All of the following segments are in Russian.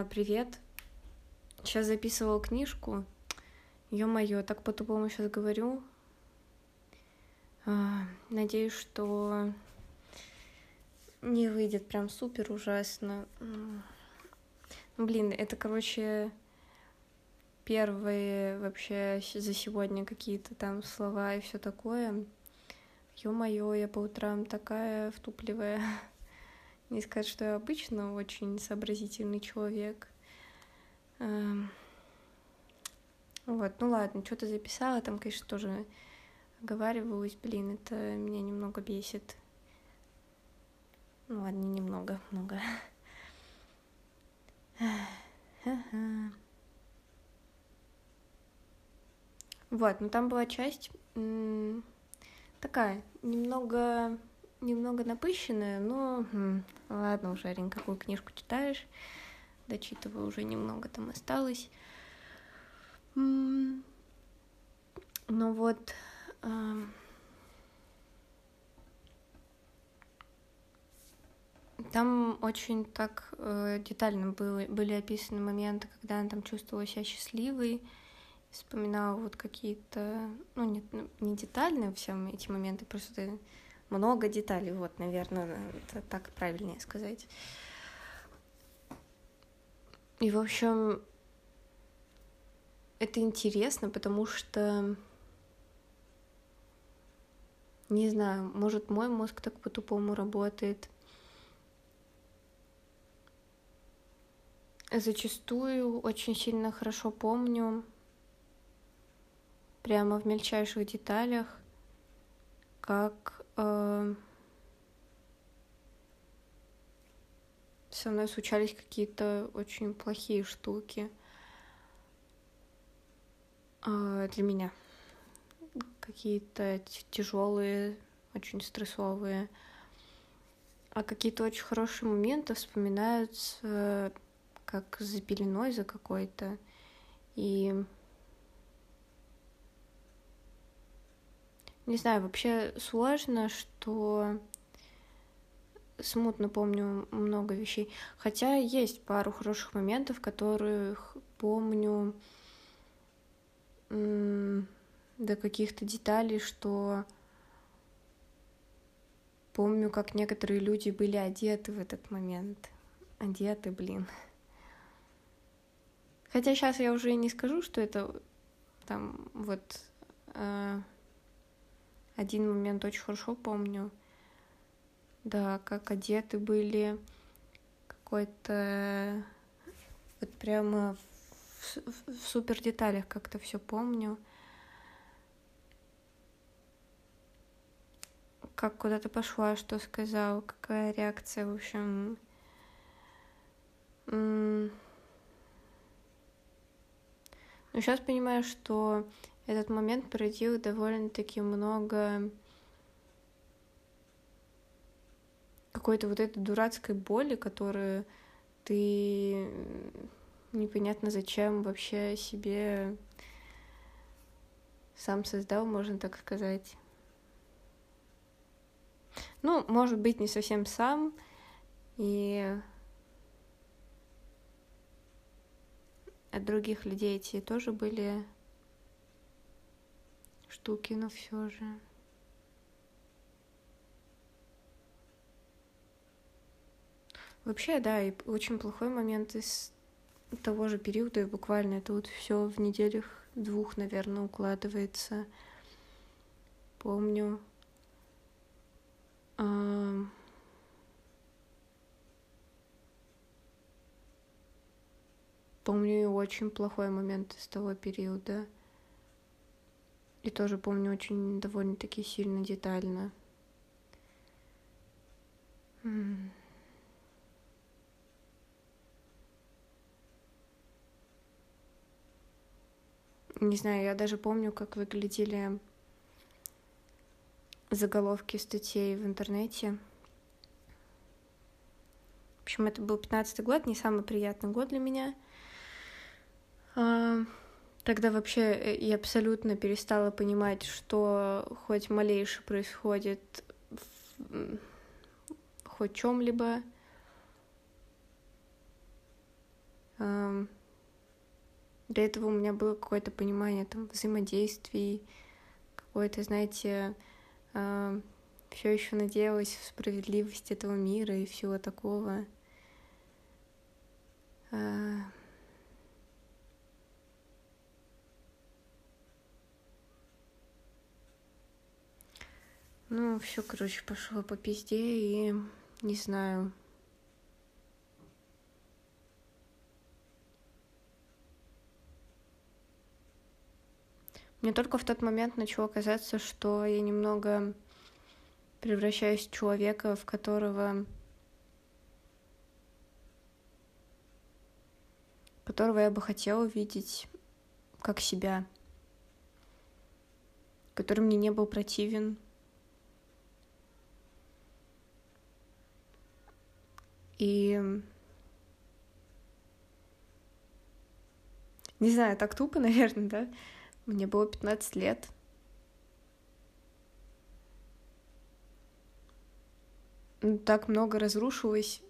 А, привет. Сейчас записывала книжку. Ё-моё, так по-тупому сейчас говорю. А, надеюсь, что не выйдет прям супер ужасно. Ну, блин, это, короче, первые вообще за сегодня какие-то там слова и все такое. Ё-моё, я по утрам такая втупливая. Не сказать, что я обычно очень сообразительный человек. Эм. Вот, ну ладно, что-то записала, там, конечно, тоже оговаривалась, блин, это меня немного бесит. Ну ладно, не немного, много. Вот, ну там была часть такая, немного немного напыщенная, но ладно уже, Арин, какую книжку читаешь? Дочитываю, уже немного там осталось. Ну вот, э, там очень так э, детально были описаны моменты, когда она там чувствовала себя счастливой, вспоминала вот какие-то, ну, не, не детальные все эти моменты, просто много деталей, вот, наверное, так правильнее сказать. И, в общем, это интересно, потому что, не знаю, может, мой мозг так по-тупому работает. Зачастую очень сильно хорошо помню, прямо в мельчайших деталях, как со мной случались какие-то очень плохие штуки э, для меня. Какие-то тяжелые, очень стрессовые. А какие-то очень хорошие моменты вспоминаются как за пеленой за какой-то. И Не знаю, вообще сложно, что смутно помню много вещей. Хотя есть пару хороших моментов, которых помню до каких-то деталей, что помню, как некоторые люди были одеты в этот момент. Одеты, блин. Хотя сейчас я уже не скажу, что это там вот э, один момент очень хорошо помню. Да, как одеты были, какой-то вот прямо в, в, супер деталях как-то все помню. Как куда-то пошла, что сказал, какая реакция, в общем. Но сейчас понимаю, что этот момент породил довольно-таки много какой-то вот этой дурацкой боли, которую ты непонятно зачем вообще себе сам создал, можно так сказать. Ну, может быть, не совсем сам, и от других людей эти тоже были штуки, но все же. Вообще, да, и очень плохой момент из того же периода, и буквально это вот все в неделях двух, наверное, укладывается. Помню. А... Помню и очень плохой момент из того периода. И тоже помню очень довольно-таки сильно детально. Не знаю, я даже помню, как выглядели заголовки статей в интернете. В общем, это был пятнадцатый год, не самый приятный год для меня. А, Тогда вообще э, я абсолютно перестала понимать, что хоть малейшее происходит в хоть чем-либо. Для этого у меня было какое-то понимание там взаимодействий, какое-то, знаете, все еще надеялась в справедливость этого мира и всего такого. Ну, все, короче, пошло по пизде и не знаю. Мне только в тот момент начало казаться, что я немного превращаюсь в человека, в которого которого я бы хотела видеть как себя, который мне не был противен, И не знаю, так тупо, наверное, да? Мне было 15 лет. Так много разрушилось.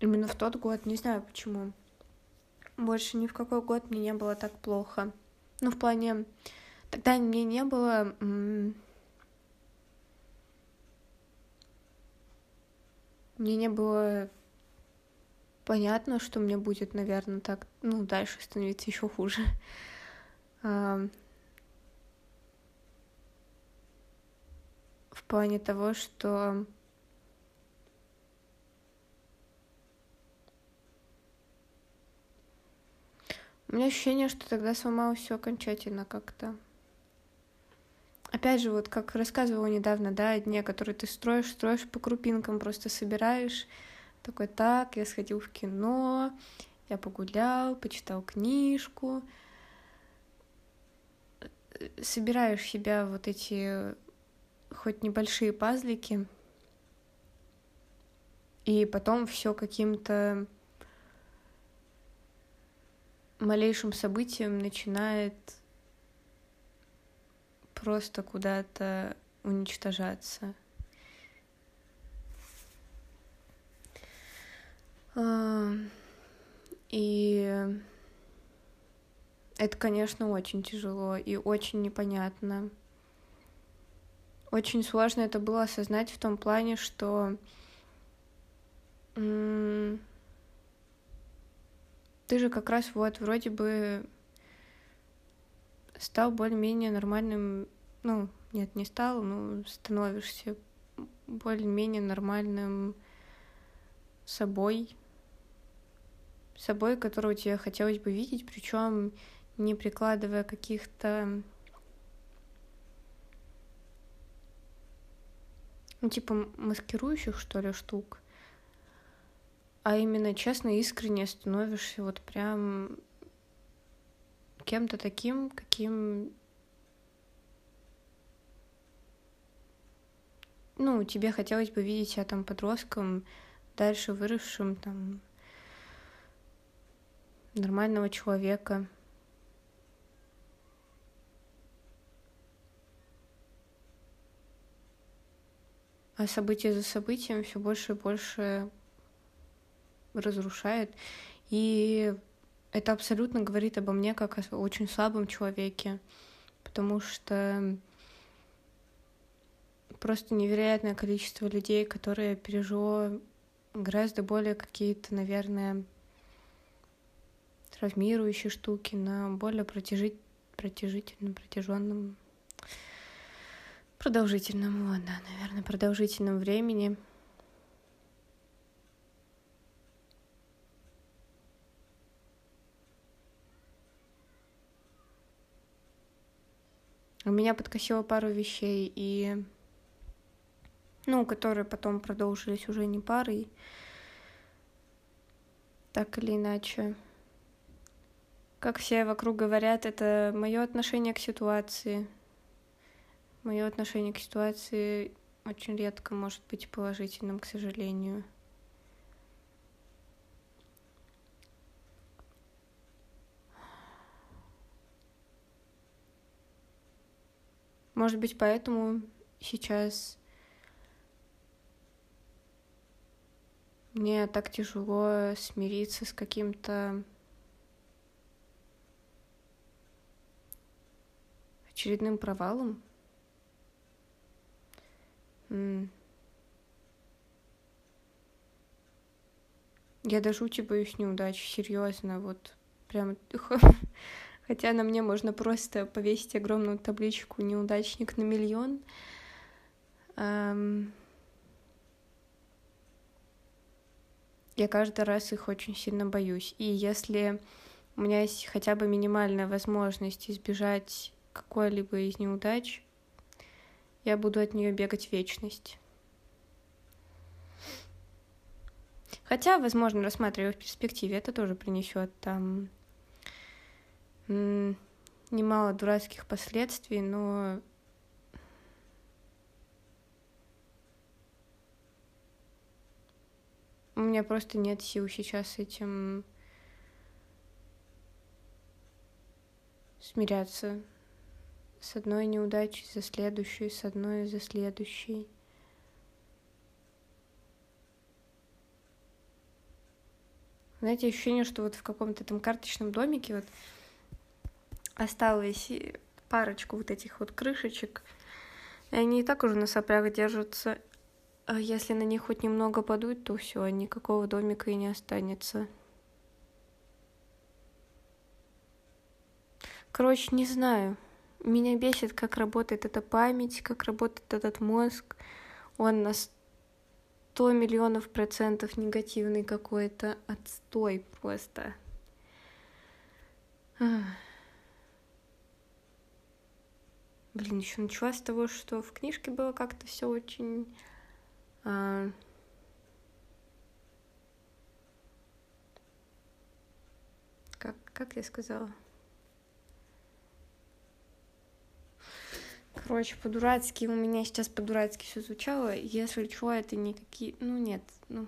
Именно в тот год, не знаю почему. Больше ни в какой год мне не было так плохо. Ну, в плане... Тогда мне не было... Мне не было понятно, что мне будет, наверное, так, ну, дальше становиться еще хуже. в плане того, что У меня ощущение, что тогда сломалось все окончательно как-то. Опять же, вот как рассказывала недавно, да, о дне, который ты строишь, строишь по крупинкам, просто собираешь. Такой, так, я сходил в кино, я погулял, почитал книжку. Собираешь себя вот эти хоть небольшие пазлики, и потом все каким-то малейшим событием начинает просто куда-то уничтожаться. А, и это, конечно, очень тяжело и очень непонятно. Очень сложно это было осознать в том плане, что ты же как раз вот вроде бы стал более-менее нормальным, ну, нет, не стал, но становишься более-менее нормальным собой, собой, которого тебе хотелось бы видеть, причем не прикладывая каких-то ну, типа маскирующих, что ли, штук а именно честно, искренне становишься вот прям кем-то таким, каким ну, тебе хотелось бы видеть себя там подростком, дальше выросшим там нормального человека. А событие за событием все больше и больше разрушает. И это абсолютно говорит обо мне как о очень слабом человеке, потому что просто невероятное количество людей, которые пережило гораздо более какие-то, наверное, травмирующие штуки на более протяжи... протяжительном, протяженном, продолжительном, ладно, наверное, продолжительном времени — У меня подкосило пару вещей, и... Ну, которые потом продолжились уже не парой. Так или иначе. Как все вокруг говорят, это мое отношение к ситуации. Мое отношение к ситуации очень редко может быть положительным, к сожалению. Может быть, поэтому сейчас мне так тяжело смириться с каким-то очередным провалом. Я до жути боюсь серьезно, вот прям Хотя на мне можно просто повесить огромную табличку «Неудачник на миллион». Я каждый раз их очень сильно боюсь. И если у меня есть хотя бы минимальная возможность избежать какой-либо из неудач, я буду от нее бегать вечность. Хотя, возможно, рассматривая в перспективе, это тоже принесет там немало дурацких последствий, но у меня просто нет сил сейчас этим смиряться с одной неудачей за следующей, с одной за следующей. Знаете, ощущение, что вот в каком-то там карточном домике вот осталось парочку вот этих вот крышечек. И они и так уже на соплях держатся. А если на них хоть немного подуть, то все, никакого домика и не останется. Короче, не знаю. Меня бесит, как работает эта память, как работает этот мозг. Он на сто миллионов процентов негативный какой-то. Отстой просто. Ах. Блин, еще начала с того, что в книжке было как-то все очень... А... Как, как я сказала? Короче, по-дурацки, у меня сейчас по-дурацки все звучало. Если что, это никакие... Ну, нет, ну,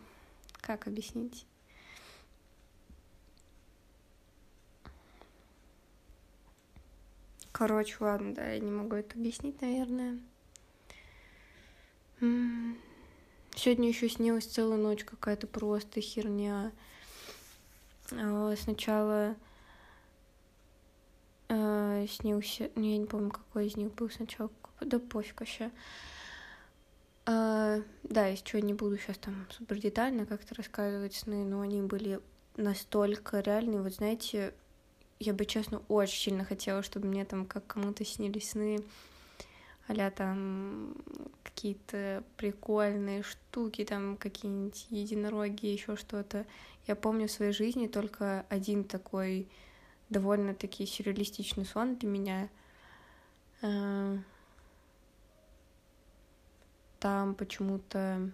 как объяснить? Короче, ладно, да, я не могу это объяснить, наверное. Сегодня еще снилась целую ночь какая-то просто херня. А, сначала э, снился, ну, я не помню, какой из них был сначала, да пофиг вообще. А, да, из чего не буду сейчас там супер детально как-то рассказывать сны, но они были настолько реальные, вот знаете, я бы, честно, очень сильно хотела, чтобы мне там как кому-то снились сны, а там какие-то прикольные штуки, там какие-нибудь единороги, еще что-то. Я помню в своей жизни только один такой довольно-таки сюрреалистичный сон для меня. Э, там почему-то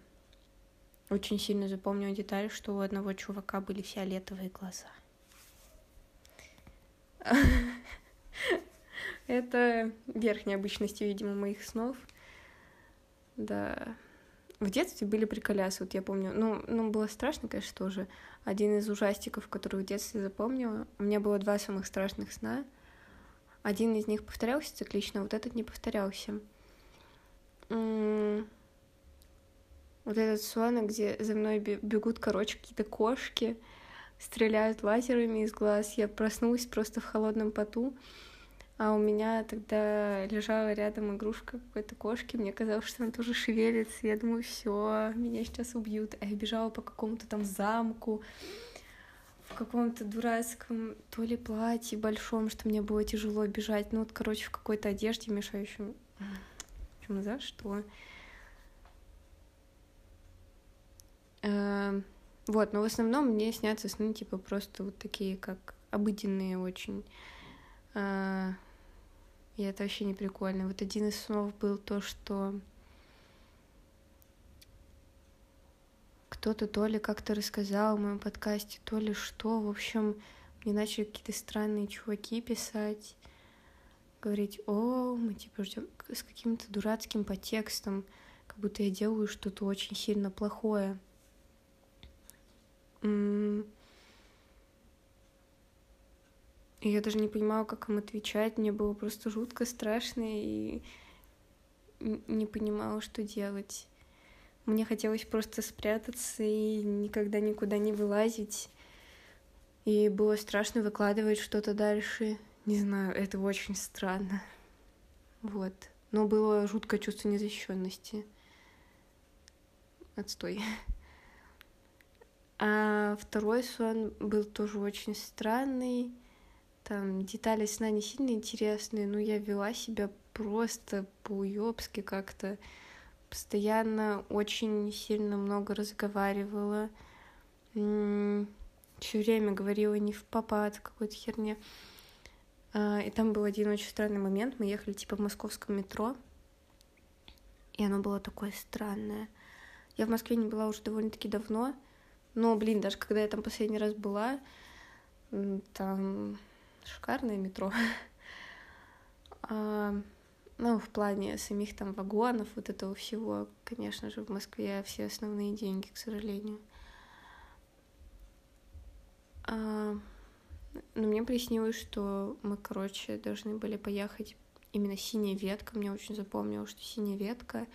очень сильно запомнила деталь, что у одного чувака были фиолетовые глаза. Это верх необычности, видимо, моих снов. Да. В детстве были приколясы, вот я помню. Ну, ну, было страшно, конечно, тоже. Один из ужастиков, который в детстве запомнила. У меня было два самых страшных сна. Один из них повторялся циклично, вот этот не повторялся. Вот этот сон, где за мной бегут, короче, какие-то кошки стреляют лазерами из глаз. Я проснулась просто в холодном поту. А у меня тогда лежала рядом игрушка какой-то кошки. Мне казалось, что она тоже шевелится. Я думаю, все, меня сейчас убьют. А я бежала по какому-то там замку, в каком-то дурацком то ли платье большом, что мне было тяжело бежать. Ну вот, короче, в какой-то одежде мешающем. Почему за что? Вот, но в основном мне снятся сны, типа, просто вот такие, как обыденные очень. А, и это вообще не прикольно. Вот один из снов был то, что кто-то то ли как-то рассказал в моем подкасте, то ли что. В общем, мне начали какие-то странные чуваки писать, говорить, о, мы типа ждем с каким-то дурацким подтекстом, как будто я делаю что-то очень сильно плохое. Я даже не понимала, как им отвечать. Мне было просто жутко страшно. И не понимала, что делать. Мне хотелось просто спрятаться и никогда никуда не вылазить. И было страшно выкладывать что-то дальше. Не знаю, это очень странно. Вот. Но было жуткое чувство незащищенности. Отстой. А второй сон был тоже очень странный. Там детали сна не сильно интересные, но я вела себя просто по-уёбски как-то. Постоянно очень сильно много разговаривала. Все время говорила не в попад какой-то херне. А, и там был один очень странный момент. Мы ехали типа в московском метро. И оно было такое странное. Я в Москве не была уже довольно-таки давно. Но, блин, даже когда я там последний раз была, там шикарное метро. а, ну, в плане самих там вагонов, вот этого всего, конечно же, в Москве все основные деньги, к сожалению. А, но мне приснилось, что мы, короче, должны были поехать именно синяя ветка. Мне очень запомнилось, что синяя ветка.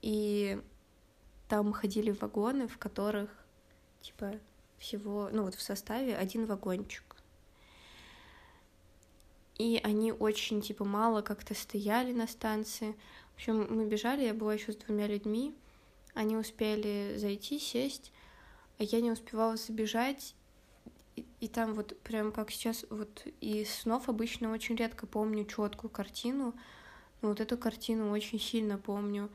И там ходили вагоны, в которых типа всего, ну вот в составе один вагончик. И они очень, типа, мало как-то стояли на станции. В общем, мы бежали, я была еще с двумя людьми. Они успели зайти, сесть, а я не успевала забежать. И, и там вот прям как сейчас, вот из снов обычно очень редко помню четкую картину, но вот эту картину очень сильно помню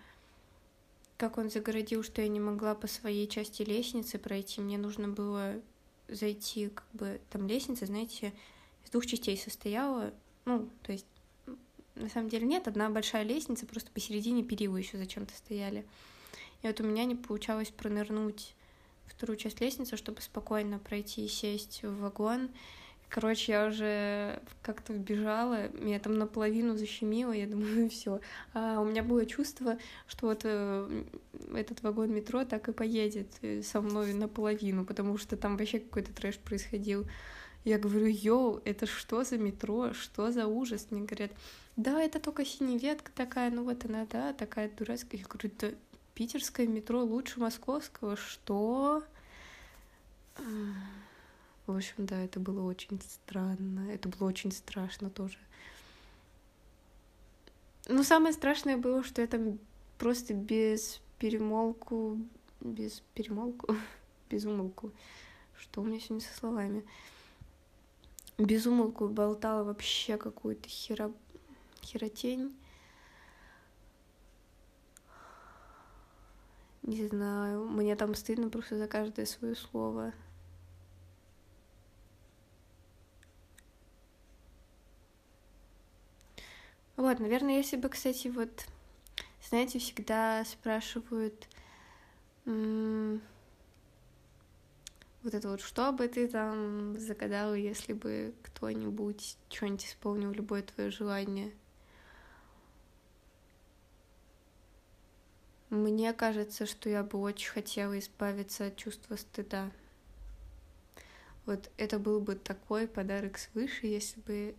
как он загородил, что я не могла по своей части лестницы пройти. Мне нужно было зайти, как бы, там лестница, знаете, из двух частей состояла. Ну, то есть, на самом деле нет, одна большая лестница, просто посередине перила еще зачем-то стояли. И вот у меня не получалось пронырнуть вторую часть лестницы, чтобы спокойно пройти и сесть в вагон. Короче, я уже как-то вбежала, меня там наполовину защемило, я думаю, все. А у меня было чувство, что вот э, этот вагон метро так и поедет э, со мной наполовину, потому что там вообще какой-то трэш происходил. Я говорю, йоу, это что за метро, что за ужас? Мне говорят, да, это только синяя ветка такая, ну вот она, да, такая дурацкая. Я говорю, да, питерское метро лучше московского, что? В общем, да, это было очень странно. Это было очень страшно тоже. Но самое страшное было, что я там просто без перемолку, без перемолку, без умолку. Что у меня сегодня со словами? Без умолку болтала вообще какую-то хера... херотень. Не знаю, мне там стыдно просто за каждое свое слово. Вот, наверное, если бы, кстати, вот, знаете, всегда спрашивают вот это вот, что бы ты там загадал, если бы кто-нибудь что-нибудь исполнил, любое твое желание. Мне кажется, что я бы очень хотела избавиться от чувства стыда. Вот это был бы такой подарок свыше, если бы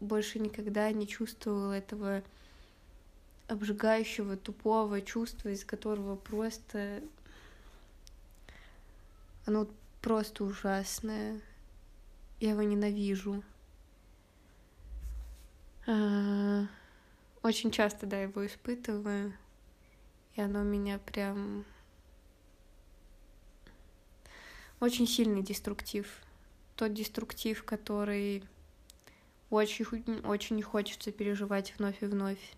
больше никогда не чувствовал этого обжигающего, тупого чувства, из которого просто... Оно просто ужасное. Я его ненавижу. А, очень часто, да, его испытываю. И оно меня прям... Очень сильный деструктив. Тот деструктив, который очень, очень хочется переживать вновь и вновь.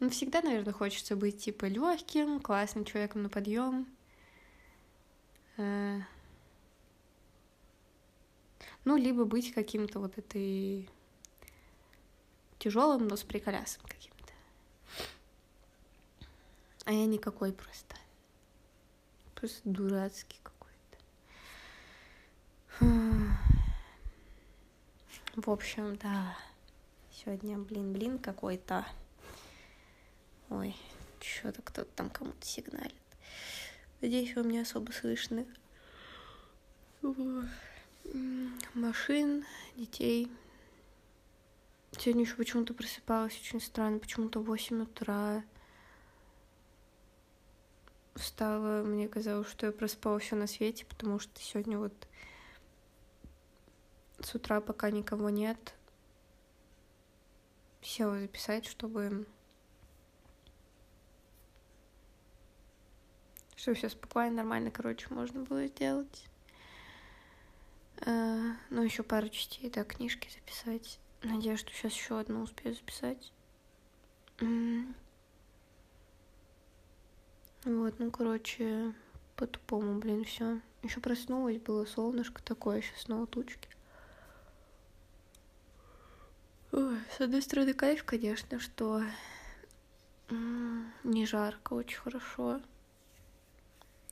Ну, всегда, наверное, хочется быть типа легким, классным человеком на подъем. Э, ну, либо быть каким-то вот этой тяжелым, но с приколясом каким-то. А я никакой просто. Просто дурацкий в общем, да. Сегодня, блин, блин какой-то. Ой, что-то кто-то там кому-то сигналит. Надеюсь, вам не особо слышно. машин, детей. Сегодня еще почему-то просыпалась очень странно, почему-то в 8 утра встала, мне казалось, что я проспала все на свете, потому что сегодня вот с утра, пока никого нет, села записать, чтобы чтобы все спокойно, нормально, короче, можно было сделать. А, ну, еще пару частей, да, книжки записать. Надеюсь, что сейчас еще одну успею записать. Вот, ну, короче, по-тупому, блин, все. Еще проснулась, было солнышко такое, сейчас снова тучки. Ой, с одной стороны, кайф, конечно, что не жарко, очень хорошо.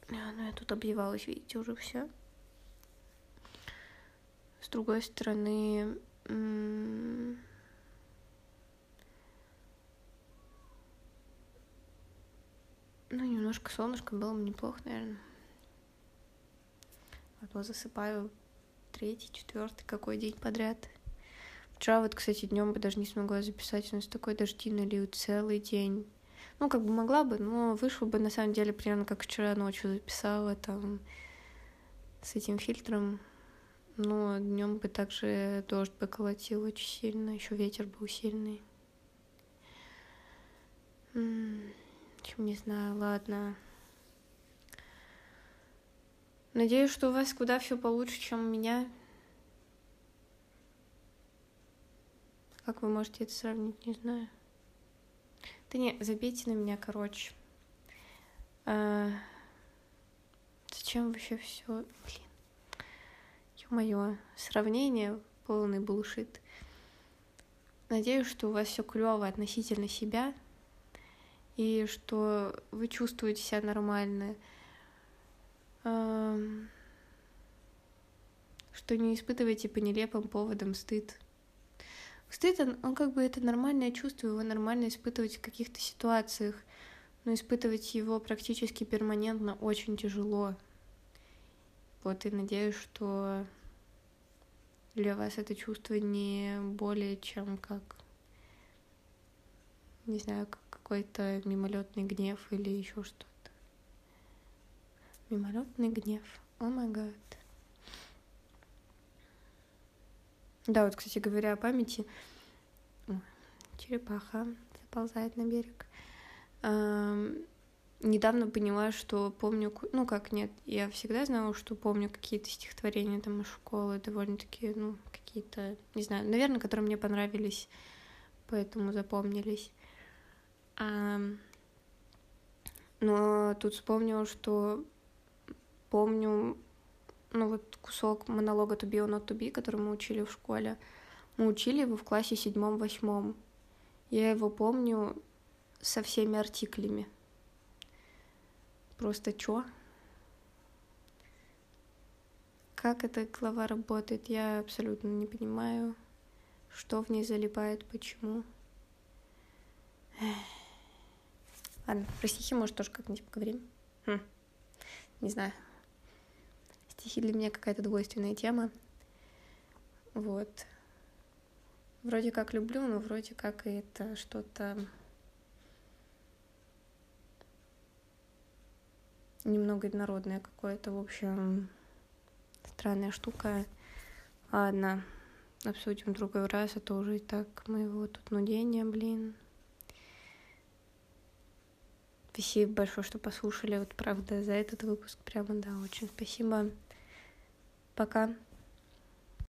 А, ну, я тут обливалась, видите, уже все. С другой стороны, ну, немножко солнышко было бы неплохо, наверное. А то засыпаю третий, четвертый, какой день подряд. Вчера вот, кстати, днем бы даже не смогла записать, у нас такой дождиный лил целый день. Ну, как бы могла бы, но вышло бы на самом деле примерно как вчера ночью записала там с этим фильтром. Но днем бы также дождь бы колотил очень сильно, еще ветер был сильный. Общем, не знаю, ладно. Надеюсь, что у вас куда все получше, чем у меня. Как вы можете это сравнить, не знаю. Да не, забейте на меня, короче. А... Зачем вообще все? Блин. Ё-моё, сравнение полный булшит. Надеюсь, что у вас все клево относительно себя, и что вы чувствуете себя нормально, что не испытываете по нелепым поводам стыд. Стыд, он, он как бы это нормальное чувство, его нормально испытывать в каких-то ситуациях, но испытывать его практически перманентно очень тяжело. Вот, и надеюсь, что для вас это чувство не более чем как, не знаю, как какой-то мимолетный гнев или еще что-то. Мимолетный гнев. О май гад. Да, вот, кстати говоря, о памяти. Черепаха заползает на берег. недавно поняла, что помню, ну как нет, я всегда знала, что помню какие-то стихотворения там из школы, довольно-таки, ну, какие-то, не знаю, наверное, которые мне понравились, поэтому запомнились. А, но тут вспомнила, что помню ну вот кусок монолога To be or not to be, который мы учили в школе, мы учили его в классе седьмом-восьмом. Я его помню со всеми артиклями. Просто чё? Как эта глава работает, я абсолютно не понимаю, что в ней залипает, почему. Ладно, про стихи, может, тоже как-нибудь поговорим. Хм. Не знаю. Стихи для меня какая-то двойственная тема. Вот. Вроде как люблю, но вроде как это что-то немного народное какое-то, в общем, странная штука. Ладно, обсудим в другой раз, а уже и так моего тут нудения, блин. Спасибо большое, что послушали. Вот правда, за этот выпуск прямо, да, очень спасибо. Пока.